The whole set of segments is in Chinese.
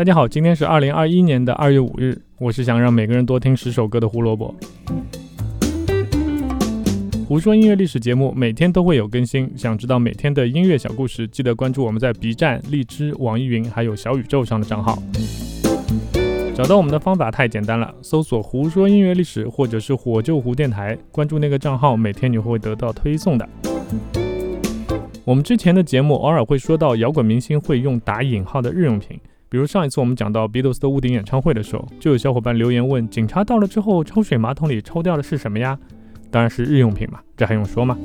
大家好，今天是二零二一年的二月五日。我是想让每个人多听十首歌的胡萝卜。胡说音乐历史节目每天都会有更新，想知道每天的音乐小故事，记得关注我们在 B 站、荔枝、网易云还有小宇宙上的账号。找到我们的方法太简单了，搜索“胡说音乐历史”或者是“火救胡电台”，关注那个账号，每天你会得到推送的。我们之前的节目偶尔会说到摇滚明星会用打引号的日用品，比如上一次我们讲到 Beatles 的屋顶演唱会的时候，就有小伙伴留言问：警察到了之后抽水马桶里抽掉的是什么呀？当然是日用品嘛，这还用说吗？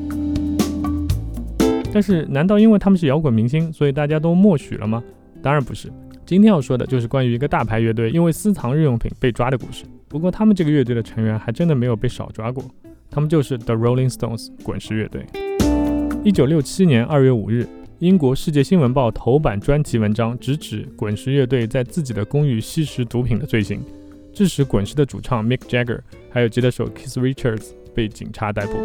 但是难道因为他们是摇滚明星，所以大家都默许了吗？当然不是。今天要说的就是关于一个大牌乐队因为私藏日用品被抓的故事。不过他们这个乐队的成员还真的没有被少抓过，他们就是 The Rolling Stones 滚石乐队。一九六七年二月五日，英国《世界新闻报》头版专题文章直指滚石乐队在自己的公寓吸食毒品的罪行，致使滚石的主唱 Mick Jagger 还有吉他手 Keith Richards 被警察逮捕。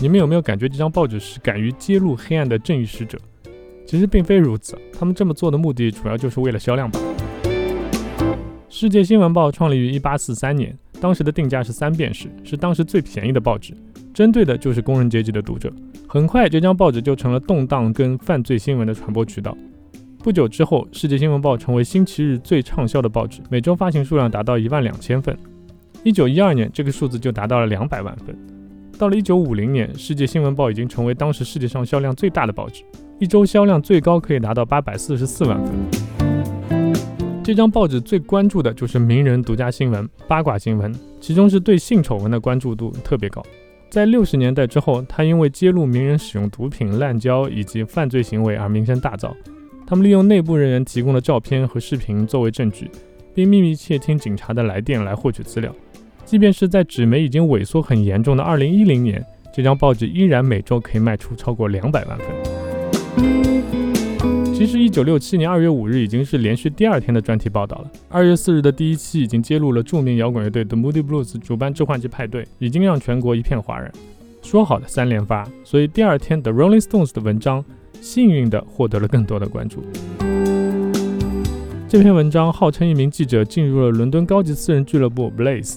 你们有没有感觉这张报纸是敢于揭露黑暗的正义使者？其实并非如此，他们这么做的目的主要就是为了销量吧。世界新闻报创立于1843年，当时的定价是三便士，是当时最便宜的报纸，针对的就是工人阶级的读者。很快，这张报纸就成了动荡跟犯罪新闻的传播渠道。不久之后，世界新闻报成为星期日最畅销的报纸，每周发行数量达到一万两千份。1912年，这个数字就达到了两百万份。到了1950年，世界新闻报已经成为当时世界上销量最大的报纸。一周销量最高可以达到八百四十四万份。这张报纸最关注的就是名人独家新闻、八卦新闻，其中是对性丑闻的关注度特别高。在六十年代之后，他因为揭露名人使用毒品、滥交以及犯罪行为而名声大噪。他们利用内部人员提供的照片和视频作为证据，并秘密窃听警察的来电来获取资料。即便是在纸媒已经萎缩很严重的二零一零年，这张报纸依然每周可以卖出超过两百万份。其实，一九六七年二月五日已经是连续第二天的专题报道了。二月四日的第一期已经揭露了著名摇滚乐队 The Moody Blues 主办致幻剂派对，已经让全国一片哗然。说好的三连发，所以第二天 The Rolling Stones 的文章幸运地获得了更多的关注。这篇文章号称一名记者进入了伦敦高级私人俱乐部 Blaze，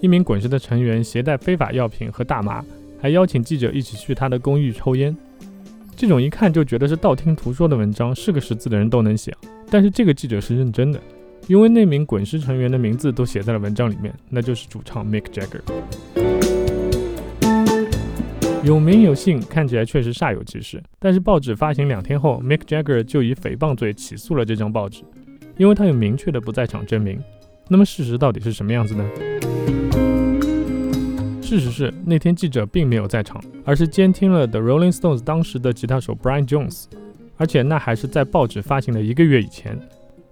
一名滚石的成员携带非法药品和大麻，还邀请记者一起去他的公寓抽烟。这种一看就觉得是道听途说的文章，是个识字的人都能写。但是这个记者是认真的，因为那名滚石成员的名字都写在了文章里面，那就是主唱 Mick Jagger。有名有姓，看起来确实煞有其事。但是报纸发行两天后，Mick Jagger 就以诽谤罪起诉了这张报纸，因为他有明确的不在场证明。那么事实到底是什么样子呢？事实是，那天记者并没有在场，而是监听了 The Rolling Stones 当时的吉他手 Brian Jones，而且那还是在报纸发行的一个月以前。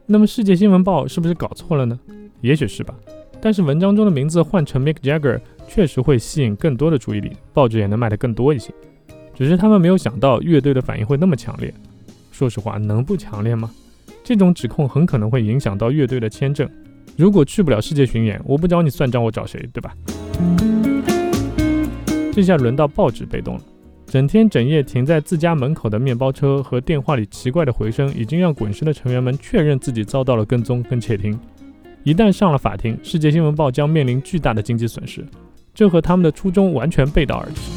那么《世界新闻报》是不是搞错了呢？也许是吧。但是文章中的名字换成 Mick Jagger，确实会吸引更多的注意力，报纸也能卖得更多一些。只是他们没有想到乐队的反应会那么强烈。说实话，能不强烈吗？这种指控很可能会影响到乐队的签证。如果去不了世界巡演，我不找你算账，我找谁？对吧？这下轮到报纸被动了，整天整夜停在自家门口的面包车和电话里奇怪的回声，已经让滚石的成员们确认自己遭到了跟踪跟窃听。一旦上了法庭，世界新闻报将面临巨大的经济损失，这和他们的初衷完全背道而驰。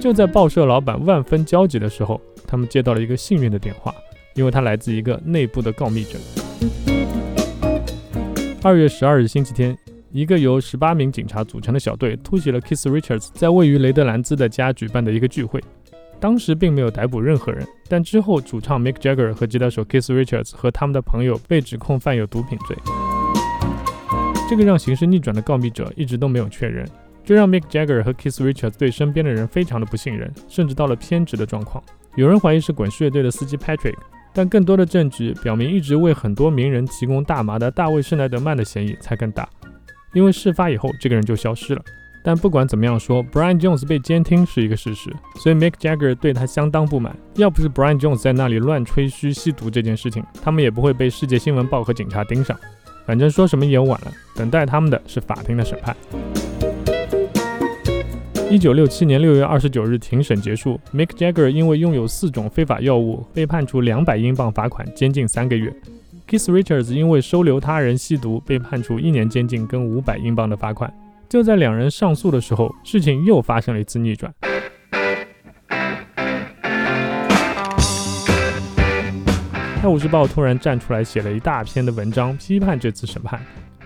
就在报社老板万分焦急的时候，他们接到了一个幸运的电话，因为他来自一个内部的告密者。二月十二日星期天。一个由十八名警察组成的小队突袭了 Keith Richards 在位于雷德兰兹的家举办的一个聚会。当时并没有逮捕任何人，但之后主唱 Mick Jagger 和吉他手 Keith Richards 和他们的朋友被指控犯有毒品罪。这个让形势逆转的告密者一直都没有确认，这让 Mick Jagger 和 Keith Richards 对身边的人非常的不信任，甚至到了偏执的状况。有人怀疑是滚石乐队的司机 Patrick，但更多的证据表明，一直为很多名人提供大麻的大卫施奈德曼的嫌疑才更大。因为事发以后，这个人就消失了。但不管怎么样说，Brian Jones 被监听是一个事实，所以 Mick Jagger 对他相当不满。要不是 Brian Jones 在那里乱吹嘘吸毒这件事情，他们也不会被世界新闻报和警察盯上。反正说什么也晚了，等待他们的是法庭的审判。一九六七年六月二十九日，庭审结束，Mick Jagger 因为拥有四种非法药物，被判处两百英镑罚款，监禁三个月。Keith Richards 因为收留他人吸毒，被判处一年监禁跟五百英镑的罚款。就在两人上诉的时候，事情又发生了一次逆转。《泰晤士报》突然站出来写了一大篇的文章，批判这次审判。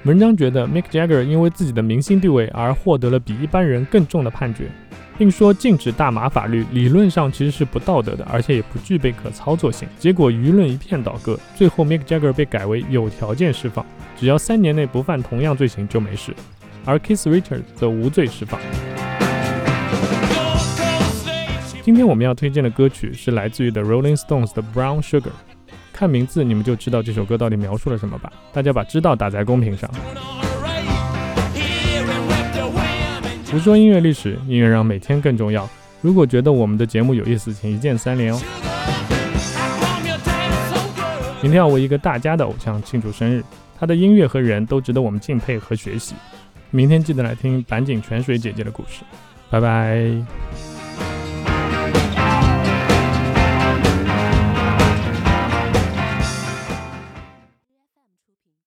文章觉得 Mick Jagger 因为自己的明星地位而获得了比一般人更重的判决，并说禁止大麻法律理论上其实是不道德的，而且也不具备可操作性。结果舆论一片倒戈，最后 Mick Jagger 被改为有条件释放，只要三年内不犯同样罪行就没事，而 Keith Richards 则无罪释放。今天我们要推荐的歌曲是来自于 The Rolling Stones 的 Brown Sugar。看名字你们就知道这首歌到底描述了什么吧。大家把知道打在公屏上。不说音乐历史，音乐让每天更重要。如果觉得我们的节目有意思，请一键三连哦。明天要为一个大家的偶像庆祝生日，他的音乐和人都值得我们敬佩和学习。明天记得来听板井泉水姐姐的故事。拜拜。